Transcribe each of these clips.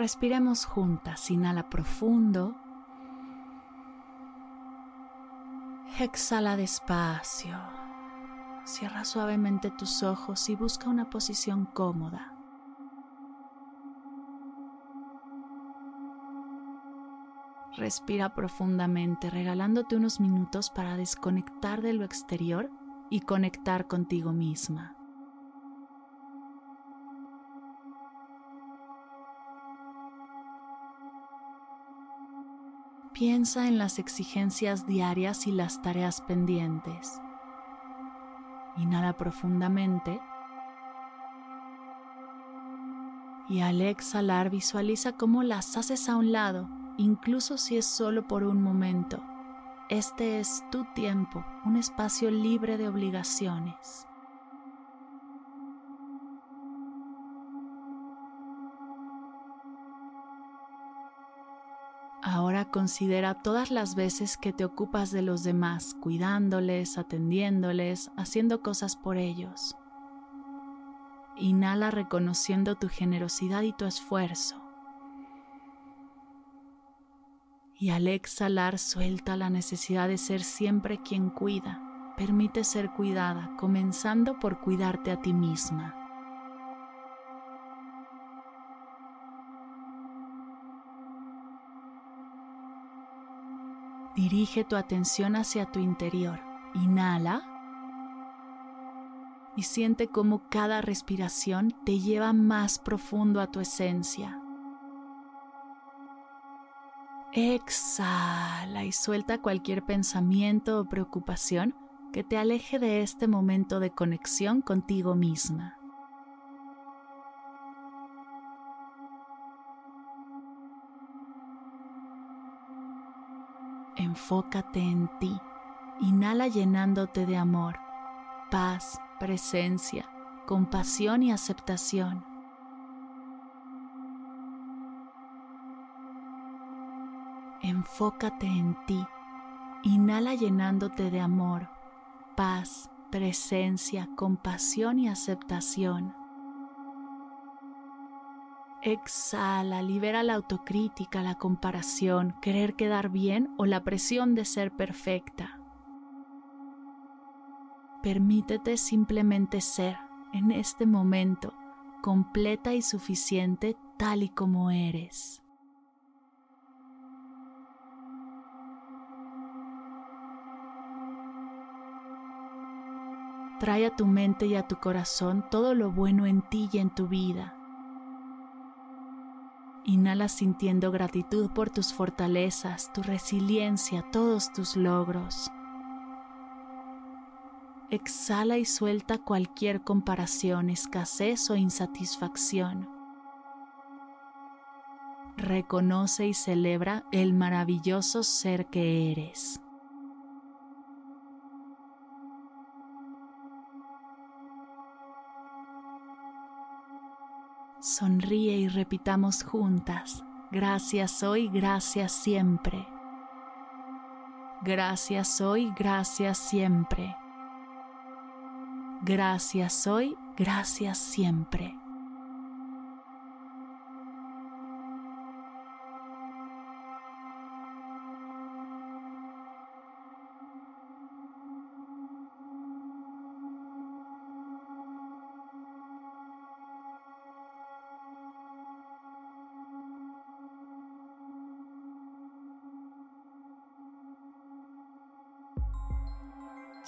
Respiremos juntas. Inhala profundo. Exhala despacio. Cierra suavemente tus ojos y busca una posición cómoda. Respira profundamente, regalándote unos minutos para desconectar de lo exterior y conectar contigo misma. Piensa en las exigencias diarias y las tareas pendientes. Inhala profundamente. Y al exhalar visualiza cómo las haces a un lado, incluso si es solo por un momento. Este es tu tiempo, un espacio libre de obligaciones. Ahora considera todas las veces que te ocupas de los demás, cuidándoles, atendiéndoles, haciendo cosas por ellos. Inhala reconociendo tu generosidad y tu esfuerzo. Y al exhalar suelta la necesidad de ser siempre quien cuida. Permite ser cuidada, comenzando por cuidarte a ti misma. Dirige tu atención hacia tu interior. Inhala. Y siente cómo cada respiración te lleva más profundo a tu esencia. Exhala y suelta cualquier pensamiento o preocupación que te aleje de este momento de conexión contigo misma. Enfócate en ti. Inhala llenándote de amor, paz, presencia, compasión y aceptación. Enfócate en ti. Inhala llenándote de amor, paz, presencia, compasión y aceptación. Exhala, libera la autocrítica, la comparación, querer quedar bien o la presión de ser perfecta. Permítete simplemente ser en este momento completa y suficiente tal y como eres. Trae a tu mente y a tu corazón todo lo bueno en ti y en tu vida Inhala sintiendo gratitud por tus fortalezas, tu resiliencia, todos tus logros. Exhala y suelta cualquier comparación, escasez o insatisfacción. Reconoce y celebra el maravilloso ser que eres. Sonríe y repitamos juntas, gracias hoy, gracias siempre. Gracias hoy, gracias siempre. Gracias hoy, gracias siempre.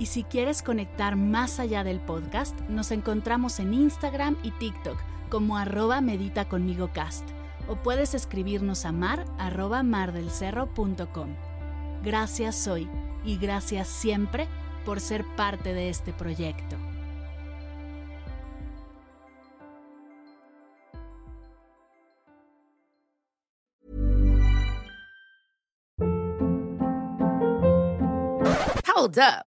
Y si quieres conectar más allá del podcast, nos encontramos en Instagram y TikTok como arroba medita conmigo cast o puedes escribirnos a mar arroba mardelcerro.com. Gracias hoy y gracias siempre por ser parte de este proyecto. Hold up.